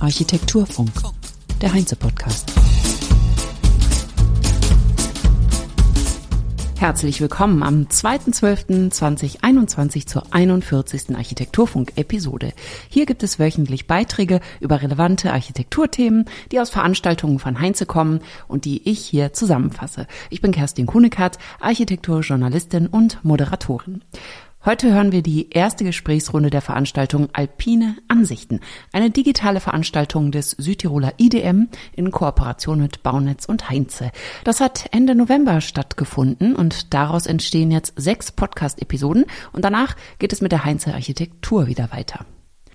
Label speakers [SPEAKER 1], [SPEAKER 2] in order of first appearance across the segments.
[SPEAKER 1] Architekturfunk. Architekturfunk, der Heinze-Podcast. Herzlich willkommen am 2.12.2021 zur 41. Architekturfunk-Episode. Hier gibt es wöchentlich Beiträge über relevante Architekturthemen, die aus Veranstaltungen von Heinze kommen und die ich hier zusammenfasse. Ich bin Kerstin Kunekat, Architekturjournalistin und Moderatorin. Heute hören wir die erste Gesprächsrunde der Veranstaltung Alpine Ansichten, eine digitale Veranstaltung des Südtiroler IDM in Kooperation mit Baunetz und Heinze. Das hat Ende November stattgefunden und daraus entstehen jetzt sechs Podcast-Episoden und danach geht es mit der Heinze Architektur wieder weiter.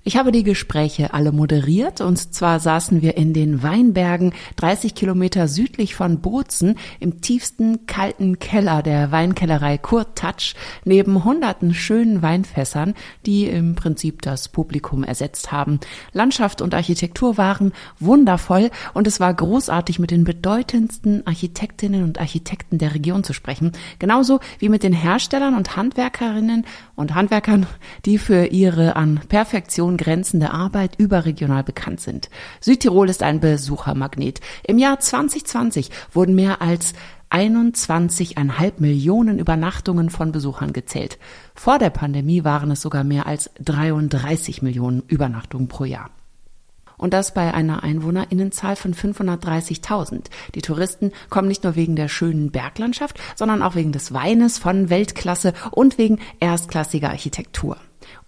[SPEAKER 1] Ich habe die Gespräche alle moderiert und zwar saßen wir in den Weinbergen 30 Kilometer südlich von Bozen im tiefsten kalten Keller der Weinkellerei Kurt Touch neben hunderten schönen Weinfässern, die im Prinzip das Publikum ersetzt haben. Landschaft und Architektur waren wundervoll und es war großartig mit den bedeutendsten Architektinnen und Architekten der Region zu sprechen, genauso wie mit den Herstellern und Handwerkerinnen und Handwerkern, die für ihre an Perfektion Region grenzende Arbeit überregional bekannt sind. Südtirol ist ein Besuchermagnet. Im Jahr 2020 wurden mehr als 21,5 Millionen Übernachtungen von Besuchern gezählt. Vor der Pandemie waren es sogar mehr als 33 Millionen Übernachtungen pro Jahr. Und das bei einer Einwohnerinnenzahl von 530.000. Die Touristen kommen nicht nur wegen der schönen Berglandschaft, sondern auch wegen des Weines von Weltklasse und wegen erstklassiger Architektur.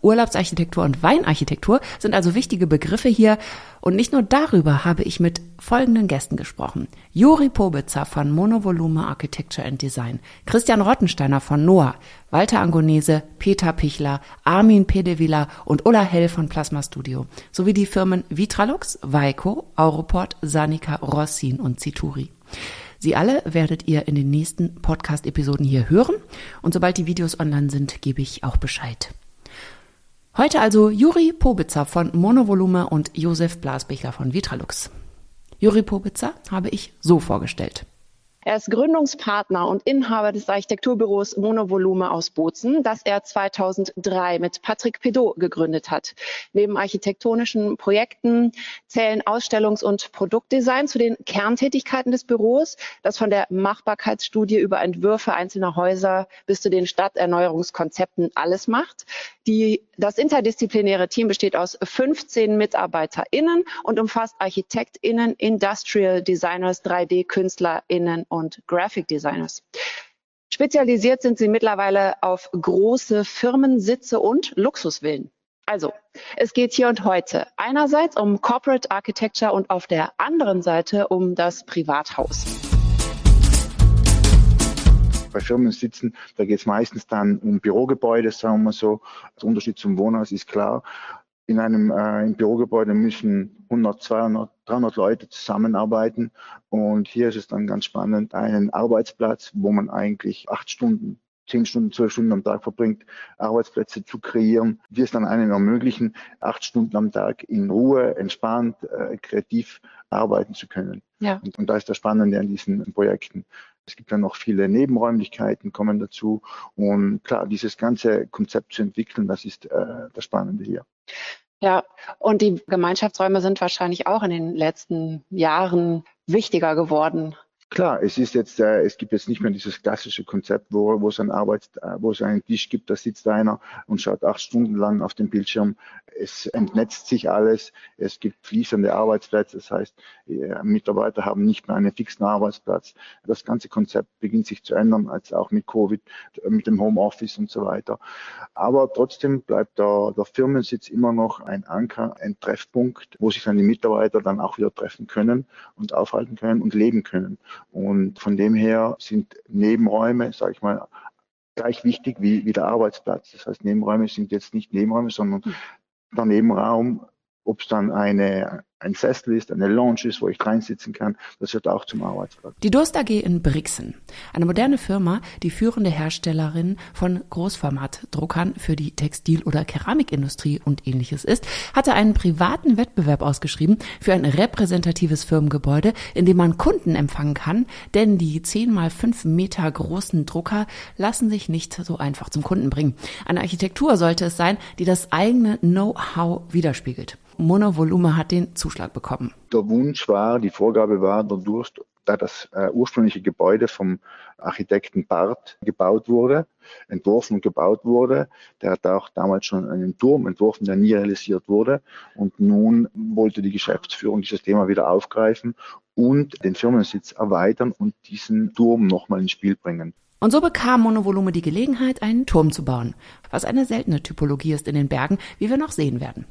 [SPEAKER 1] Urlaubsarchitektur und Weinarchitektur sind also wichtige Begriffe hier. Und nicht nur darüber habe ich mit folgenden Gästen gesprochen. Juri Pobitzer von Monovolume Architecture and Design, Christian Rottensteiner von NOAA, Walter Angonese, Peter Pichler, Armin Pedevilla und Ulla Hell von Plasma Studio, sowie die Firmen Vitralux, Weiko, Auroport, Sanica, Rossin und Cituri. Sie alle werdet ihr in den nächsten Podcast-Episoden hier hören und sobald die Videos online sind, gebe ich auch Bescheid. Heute also Juri Pobitzer von Monovolume und Josef Blasbichler von Vitralux. Juri Pobitzer habe ich so vorgestellt.
[SPEAKER 2] Er ist Gründungspartner und Inhaber des Architekturbüros Monovolume aus Bozen, das er 2003 mit Patrick Pedot gegründet hat. Neben architektonischen Projekten zählen Ausstellungs- und Produktdesign zu den Kerntätigkeiten des Büros, das von der Machbarkeitsstudie über Entwürfe einzelner Häuser bis zu den Stadterneuerungskonzepten alles macht. Die, das interdisziplinäre Team besteht aus 15 MitarbeiterInnen und umfasst ArchitektInnen, Industrial Designers, 3D-KünstlerInnen und Graphic Designers. Spezialisiert sind sie mittlerweile auf große Firmensitze und Luxusvillen. Also, es geht hier und heute einerseits um Corporate Architecture und auf der anderen Seite um das Privathaus.
[SPEAKER 3] Bei Firmen sitzen, da geht es meistens dann um Bürogebäude, sagen wir so. Der Unterschied zum Wohnhaus ist klar in einem äh, im Bürogebäude müssen 100, 200, 300 Leute zusammenarbeiten. Und hier ist es dann ganz spannend, einen Arbeitsplatz, wo man eigentlich acht Stunden, zehn Stunden, zwölf Stunden am Tag verbringt, Arbeitsplätze zu kreieren, die es dann einem ermöglichen, acht Stunden am Tag in Ruhe, entspannt, äh, kreativ arbeiten zu können. Ja. Und, und da ist das Spannende an diesen Projekten. Es gibt dann noch viele Nebenräumlichkeiten, kommen dazu. Und klar, dieses ganze Konzept zu entwickeln, das ist äh, das Spannende hier.
[SPEAKER 2] Ja, und die Gemeinschaftsräume sind wahrscheinlich auch in den letzten Jahren wichtiger geworden.
[SPEAKER 3] Klar, es ist jetzt, äh, es gibt jetzt nicht mehr dieses klassische Konzept, wo, wo es ein Arbeits, äh, wo es einen Tisch gibt, da sitzt einer und schaut acht Stunden lang auf den Bildschirm. Es entnetzt sich alles. Es gibt fließende Arbeitsplätze. Das heißt, äh, Mitarbeiter haben nicht mehr einen fixen Arbeitsplatz. Das ganze Konzept beginnt sich zu ändern, als auch mit Covid, mit dem Homeoffice und so weiter. Aber trotzdem bleibt der, der Firmensitz immer noch ein Anker, ein Treffpunkt, wo sich dann die Mitarbeiter dann auch wieder treffen können und aufhalten können und leben können. Und von dem her sind Nebenräume, sage ich mal, gleich wichtig wie, wie der Arbeitsplatz. Das heißt, Nebenräume sind jetzt nicht Nebenräume, sondern hm. der Nebenraum, ob es dann eine, ein Sessel ist, eine Lounge ist, wo ich reinsitzen kann. Das wird auch zum Arbeitsplatz.
[SPEAKER 1] Die Durst AG in Brixen, eine moderne Firma, die führende Herstellerin von Großformatdruckern für die Textil- oder Keramikindustrie und ähnliches ist, hatte einen privaten Wettbewerb ausgeschrieben für ein repräsentatives Firmengebäude, in dem man Kunden empfangen kann, denn die 10 mal 5 Meter großen Drucker lassen sich nicht so einfach zum Kunden bringen. Eine Architektur sollte es sein, die das eigene Know-how widerspiegelt. Monovolume hat den Zuschlag bekommen.
[SPEAKER 3] Der Wunsch war, die Vorgabe war, der Durst, da das äh, ursprüngliche Gebäude vom Architekten Barth gebaut wurde, entworfen und gebaut wurde. Der hat auch damals schon einen Turm entworfen, der nie realisiert wurde. Und nun wollte die Geschäftsführung dieses Thema wieder aufgreifen und den Firmensitz erweitern und diesen Turm nochmal ins Spiel bringen.
[SPEAKER 1] Und so bekam Monovolume die Gelegenheit, einen Turm zu bauen, was eine seltene Typologie ist in den Bergen, wie wir noch sehen werden.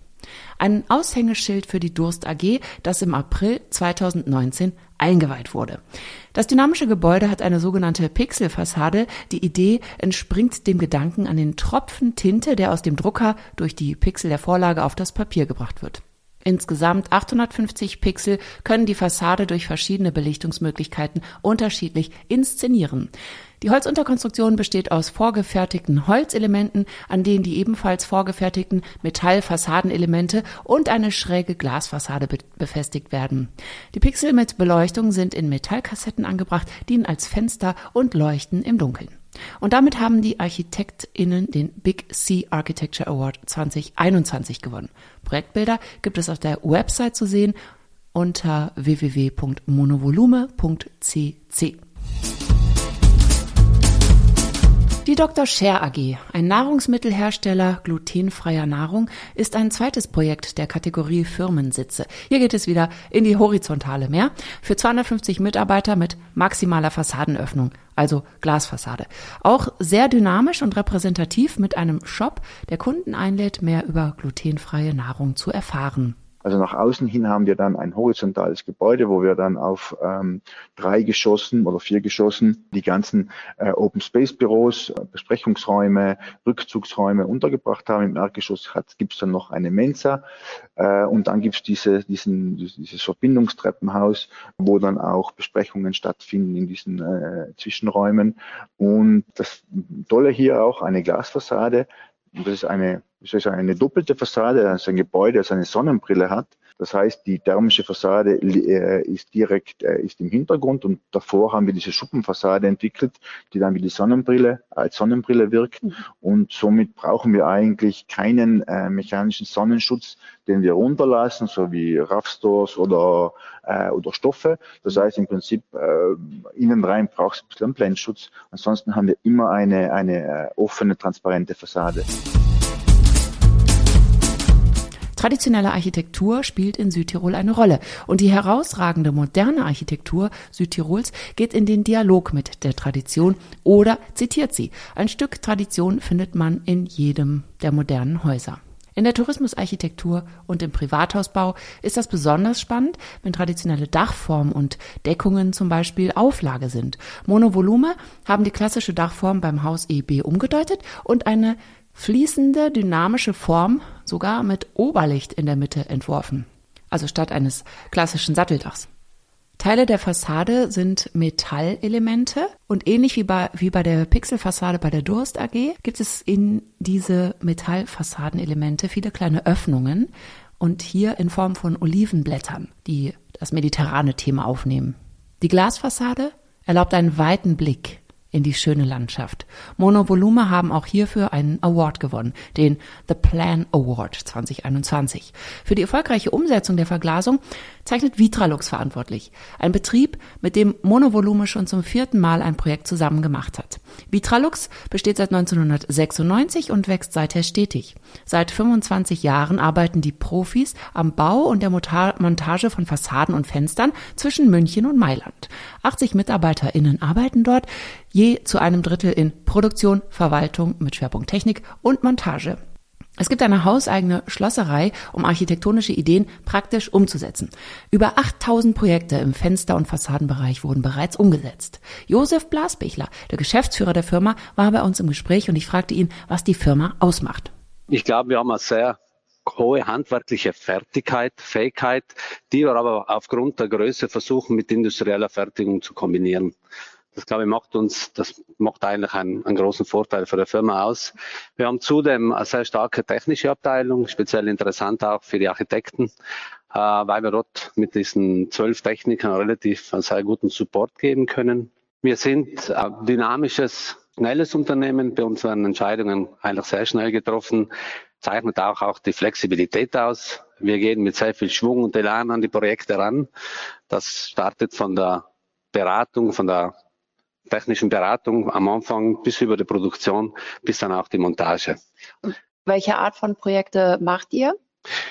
[SPEAKER 1] Ein Aushängeschild für die Durst AG, das im April 2019 eingeweiht wurde. Das dynamische Gebäude hat eine sogenannte Pixelfassade. Die Idee entspringt dem Gedanken an den Tropfen Tinte, der aus dem Drucker durch die Pixel der Vorlage auf das Papier gebracht wird. Insgesamt 850 Pixel können die Fassade durch verschiedene Belichtungsmöglichkeiten unterschiedlich inszenieren. Die Holzunterkonstruktion besteht aus vorgefertigten Holzelementen, an denen die ebenfalls vorgefertigten Metallfassadenelemente und eine schräge Glasfassade be befestigt werden. Die Pixel mit Beleuchtung sind in Metallkassetten angebracht, dienen als Fenster und leuchten im Dunkeln. Und damit haben die ArchitektInnen den Big C Architecture Award 2021 gewonnen. Projektbilder gibt es auf der Website zu sehen unter www.monovolume.cc. Die Dr. Scher AG, ein Nahrungsmittelhersteller glutenfreier Nahrung, ist ein zweites Projekt der Kategorie Firmensitze. Hier geht es wieder in die horizontale mehr für 250 Mitarbeiter mit maximaler Fassadenöffnung, also Glasfassade. Auch sehr dynamisch und repräsentativ mit einem Shop, der Kunden einlädt, mehr über glutenfreie Nahrung zu erfahren.
[SPEAKER 3] Also nach außen hin haben wir dann ein horizontales Gebäude, wo wir dann auf ähm, drei Geschossen oder vier Geschossen die ganzen äh, Open Space Büros, Besprechungsräume, Rückzugsräume untergebracht haben. Im Erdgeschoss gibt es dann noch eine Mensa äh, und dann gibt es diese, diesen, dieses Verbindungstreppenhaus, wo dann auch Besprechungen stattfinden in diesen äh, Zwischenräumen. Und das Tolle hier auch eine Glasfassade. Das ist eine das ist eine doppelte Fassade, also ein Gebäude, das eine Sonnenbrille hat. Das heißt, die thermische Fassade äh, ist direkt äh, ist im Hintergrund und davor haben wir diese Schuppenfassade entwickelt, die dann wie die Sonnenbrille als Sonnenbrille wirkt. Mhm. Und somit brauchen wir eigentlich keinen äh, mechanischen Sonnenschutz, den wir runterlassen, so wie Raffstores oder, äh, oder Stoffe. Das heißt im Prinzip äh, innen rein braucht es ein bisschen Blendschutz. Ansonsten haben wir immer eine, eine äh, offene, transparente Fassade.
[SPEAKER 1] Traditionelle Architektur spielt in Südtirol eine Rolle und die herausragende moderne Architektur Südtirols geht in den Dialog mit der Tradition oder zitiert sie. Ein Stück Tradition findet man in jedem der modernen Häuser. In der Tourismusarchitektur und im Privathausbau ist das besonders spannend, wenn traditionelle Dachformen und Deckungen zum Beispiel Auflage sind. Monovolume haben die klassische Dachform beim Haus EB umgedeutet und eine fließende, dynamische Form, sogar mit Oberlicht in der Mitte entworfen. Also statt eines klassischen Satteldachs. Teile der Fassade sind Metallelemente und ähnlich wie bei, wie bei der Pixelfassade bei der Durst AG gibt es in diese Metallfassadenelemente viele kleine Öffnungen und hier in Form von Olivenblättern, die das mediterrane Thema aufnehmen. Die Glasfassade erlaubt einen weiten Blick in die schöne Landschaft. Monovolume haben auch hierfür einen Award gewonnen, den The Plan Award 2021. Für die erfolgreiche Umsetzung der Verglasung zeichnet Vitralux verantwortlich, ein Betrieb, mit dem Monovolume schon zum vierten Mal ein Projekt zusammen gemacht hat. Vitralux besteht seit 1996 und wächst seither stetig. Seit 25 Jahren arbeiten die Profis am Bau und der Montage von Fassaden und Fenstern zwischen München und Mailand. 80 MitarbeiterInnen arbeiten dort, je zu einem Drittel in Produktion, Verwaltung mit Schwerpunkt Technik und Montage. Es gibt eine hauseigene Schlosserei, um architektonische Ideen praktisch umzusetzen. Über 8000 Projekte im Fenster- und Fassadenbereich wurden bereits umgesetzt. Josef Blasbichler, der Geschäftsführer der Firma, war bei uns im Gespräch und ich fragte ihn, was die Firma ausmacht.
[SPEAKER 4] Ich glaube, wir haben eine sehr hohe handwerkliche Fertigkeit, Fähigkeit, die wir aber aufgrund der Größe versuchen, mit industrieller Fertigung zu kombinieren. Das glaube ich macht uns, das macht eigentlich einen, einen großen Vorteil für die Firma aus. Wir haben zudem eine sehr starke technische Abteilung, speziell interessant auch für die Architekten, äh, weil wir dort mit diesen zwölf Technikern relativ einen sehr guten Support geben können. Wir sind ein dynamisches, schnelles Unternehmen. Bei uns werden Entscheidungen eigentlich sehr schnell getroffen zeichnet auch, auch die Flexibilität aus. Wir gehen mit sehr viel Schwung und Elan an die Projekte ran. Das startet von der Beratung, von der technischen Beratung am Anfang bis über die Produktion, bis dann auch die Montage.
[SPEAKER 2] Welche Art von Projekte macht ihr?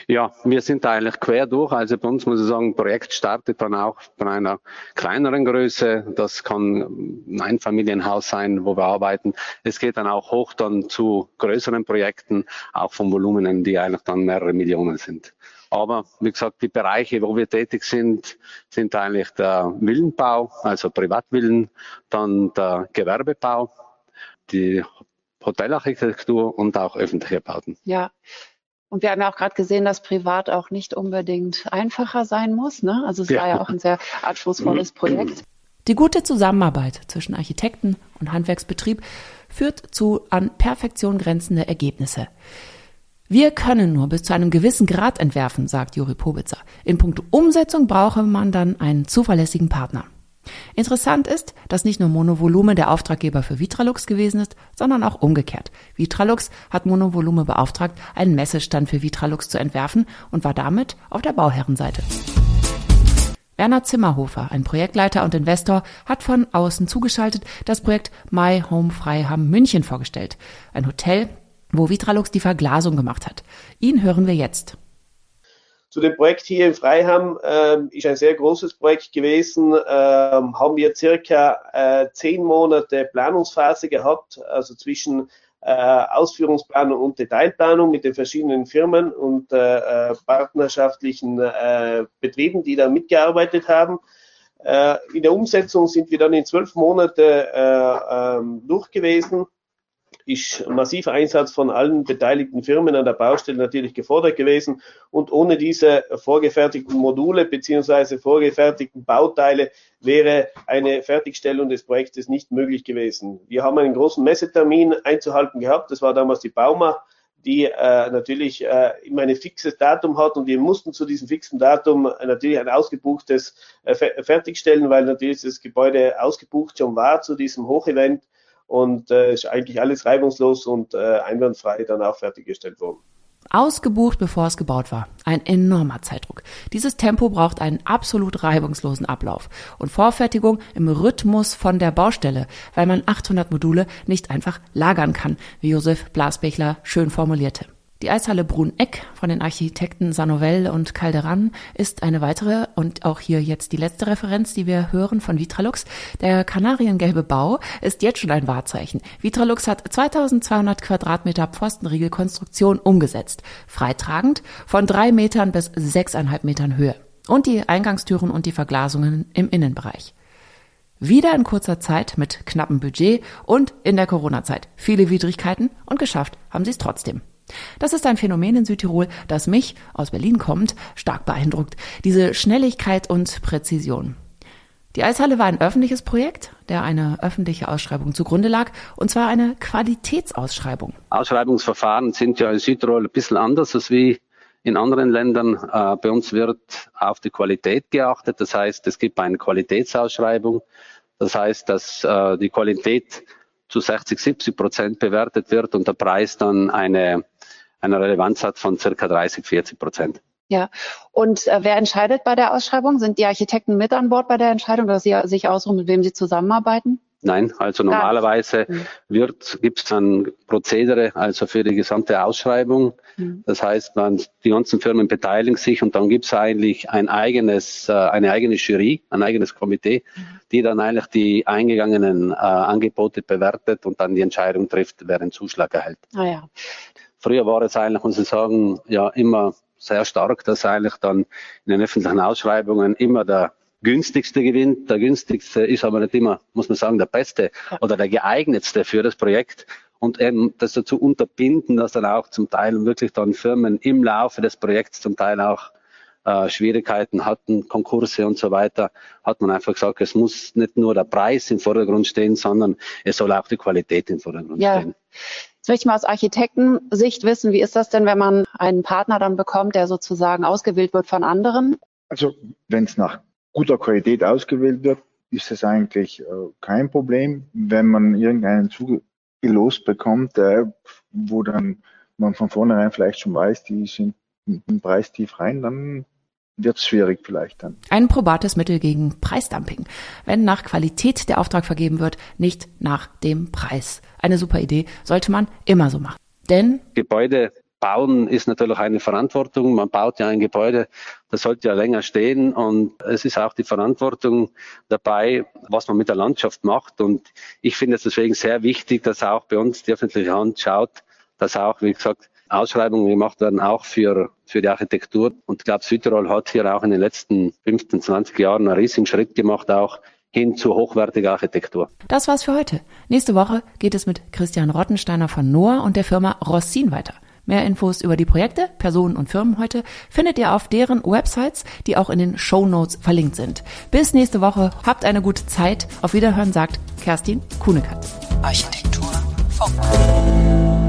[SPEAKER 4] Ja, wir sind eigentlich quer durch. Also bei uns muss ich sagen, Projekt startet dann auch von einer kleineren Größe. Das kann ein Einfamilienhaus sein, wo wir arbeiten. Es geht dann auch hoch dann zu größeren Projekten, auch von Volumenen, die eigentlich dann mehrere Millionen sind. Aber wie gesagt, die Bereiche, wo wir tätig sind, sind eigentlich der Villenbau, also Privatvillen, dann der Gewerbebau, die Hotelarchitektur und auch öffentliche Bauten.
[SPEAKER 2] Ja, und wir haben ja auch gerade gesehen, dass privat auch nicht unbedingt einfacher sein muss. Ne? Also es ja. war ja auch ein sehr anspruchsvolles mhm. Projekt.
[SPEAKER 1] Die gute Zusammenarbeit zwischen Architekten und Handwerksbetrieb führt zu an Perfektion grenzende Ergebnisse. Wir können nur bis zu einem gewissen Grad entwerfen, sagt Juri Pobitzer. In puncto Umsetzung brauche man dann einen zuverlässigen Partner. Interessant ist, dass nicht nur Monovolume der Auftraggeber für Vitralux gewesen ist, sondern auch umgekehrt. Vitralux hat Monovolume beauftragt, einen Messestand für Vitralux zu entwerfen und war damit auf der Bauherrenseite. Werner Zimmerhofer, ein Projektleiter und Investor, hat von außen zugeschaltet das Projekt My Home Freiham München vorgestellt. Ein Hotel, wo Vitralux die Verglasung gemacht hat. Ihn hören wir jetzt
[SPEAKER 5] zu dem Projekt hier in Freiham ähm, ist ein sehr großes Projekt gewesen. Ähm, haben wir circa äh, zehn Monate Planungsphase gehabt, also zwischen äh, Ausführungsplanung und Detailplanung mit den verschiedenen Firmen und äh, äh partnerschaftlichen äh, Betrieben, die da mitgearbeitet haben. Äh, in der Umsetzung sind wir dann in zwölf Monate ähm, durch gewesen ist massiver Einsatz von allen beteiligten Firmen an der Baustelle natürlich gefordert gewesen. Und ohne diese vorgefertigten Module beziehungsweise vorgefertigten Bauteile wäre eine Fertigstellung des Projektes nicht möglich gewesen. Wir haben einen großen Messetermin einzuhalten gehabt. Das war damals die Bauma die äh, natürlich äh, immer ein fixes Datum hat und wir mussten zu diesem fixen Datum natürlich ein ausgebuchtes äh, fertigstellen, weil natürlich das Gebäude ausgebucht schon war zu diesem Hochevent und äh, ist eigentlich alles reibungslos und äh, einwandfrei danach fertiggestellt worden.
[SPEAKER 1] Ausgebucht, bevor es gebaut war. Ein enormer Zeitdruck. Dieses Tempo braucht einen absolut reibungslosen Ablauf und Vorfertigung im Rhythmus von der Baustelle, weil man 800 Module nicht einfach lagern kann, wie Josef Blasbechler schön formulierte. Die Eishalle Brunneck von den Architekten Sanovel und Calderan ist eine weitere und auch hier jetzt die letzte Referenz, die wir hören von Vitralux. Der kanariengelbe Bau ist jetzt schon ein Wahrzeichen. Vitralux hat 2200 Quadratmeter Pfostenriegelkonstruktion umgesetzt, freitragend von drei Metern bis sechseinhalb Metern Höhe und die Eingangstüren und die Verglasungen im Innenbereich. Wieder in kurzer Zeit mit knappem Budget und in der Corona-Zeit viele Widrigkeiten und geschafft haben sie es trotzdem. Das ist ein Phänomen in Südtirol, das mich, aus Berlin kommt, stark beeindruckt. Diese Schnelligkeit und Präzision. Die Eishalle war ein öffentliches Projekt, der eine öffentliche Ausschreibung zugrunde lag, und zwar eine Qualitätsausschreibung.
[SPEAKER 4] Ausschreibungsverfahren sind ja in Südtirol ein bisschen anders als wie in anderen Ländern. Äh, bei uns wird auf die Qualität geachtet. Das heißt, es gibt eine Qualitätsausschreibung. Das heißt, dass äh, die Qualität zu 60, 70 Prozent bewertet wird und der Preis dann eine eine Relevanz hat von circa 30, 40 Prozent.
[SPEAKER 2] Ja, und äh, wer entscheidet bei der Ausschreibung? Sind die Architekten mit an Bord bei der Entscheidung, dass sie sich ausruhen, mit wem sie zusammenarbeiten?
[SPEAKER 4] Nein, also normalerweise mhm. wird gibt es ein Prozedere, also für die gesamte Ausschreibung. Mhm. Das heißt, man, die ganzen Firmen beteiligen sich und dann gibt es eigentlich ein eigenes, äh, eine eigene Jury, ein eigenes Komitee, mhm. die dann eigentlich die eingegangenen äh, Angebote bewertet und dann die Entscheidung trifft, wer einen Zuschlag erhält.
[SPEAKER 2] Ah ja.
[SPEAKER 4] Früher war es eigentlich, muss ich sagen, ja immer sehr stark, dass eigentlich dann in den öffentlichen Ausschreibungen immer der günstigste gewinnt. Der günstigste ist aber nicht immer, muss man sagen, der beste oder der geeignetste für das Projekt. und eben das dazu unterbinden, dass dann auch zum Teil wirklich dann Firmen im Laufe des Projekts zum Teil auch äh, Schwierigkeiten hatten, Konkurse und so weiter, hat man einfach gesagt, es muss nicht nur der Preis im Vordergrund stehen, sondern es soll auch die Qualität im Vordergrund ja. stehen.
[SPEAKER 2] Jetzt möchte ich mal aus Architektensicht wissen, wie ist das denn, wenn man einen Partner dann bekommt, der sozusagen ausgewählt wird von anderen?
[SPEAKER 3] Also wenn es nach guter Qualität ausgewählt wird, ist es eigentlich äh, kein Problem. Wenn man irgendeinen zugelost bekommt, äh, wo dann man von vornherein vielleicht schon weiß, die sind im Preis tief rein, dann wird es schwierig vielleicht dann.
[SPEAKER 1] Ein probates Mittel gegen Preisdumping. Wenn nach Qualität der Auftrag vergeben wird, nicht nach dem Preis. Eine super Idee, sollte man immer so machen. Denn
[SPEAKER 4] Gebäude bauen ist natürlich eine Verantwortung. Man baut ja ein Gebäude, das sollte ja länger stehen und es ist auch die Verantwortung dabei, was man mit der Landschaft macht. Und ich finde es deswegen sehr wichtig, dass auch bei uns die öffentliche Hand schaut, dass auch, wie gesagt, Ausschreibungen gemacht werden, auch für, für die Architektur. Und ich glaube, Südtirol hat hier auch in den letzten 15, 20 Jahren einen riesigen Schritt gemacht, auch hin zu hochwertiger Architektur.
[SPEAKER 1] Das war's für heute. Nächste Woche geht es mit Christian Rottensteiner von Noah und der Firma Rossin weiter. Mehr Infos über die Projekte, Personen und Firmen heute findet ihr auf deren Websites, die auch in den Show Notes verlinkt sind. Bis nächste Woche, habt eine gute Zeit. Auf Wiederhören sagt Kerstin Kuhnekatz. Architektur Funk.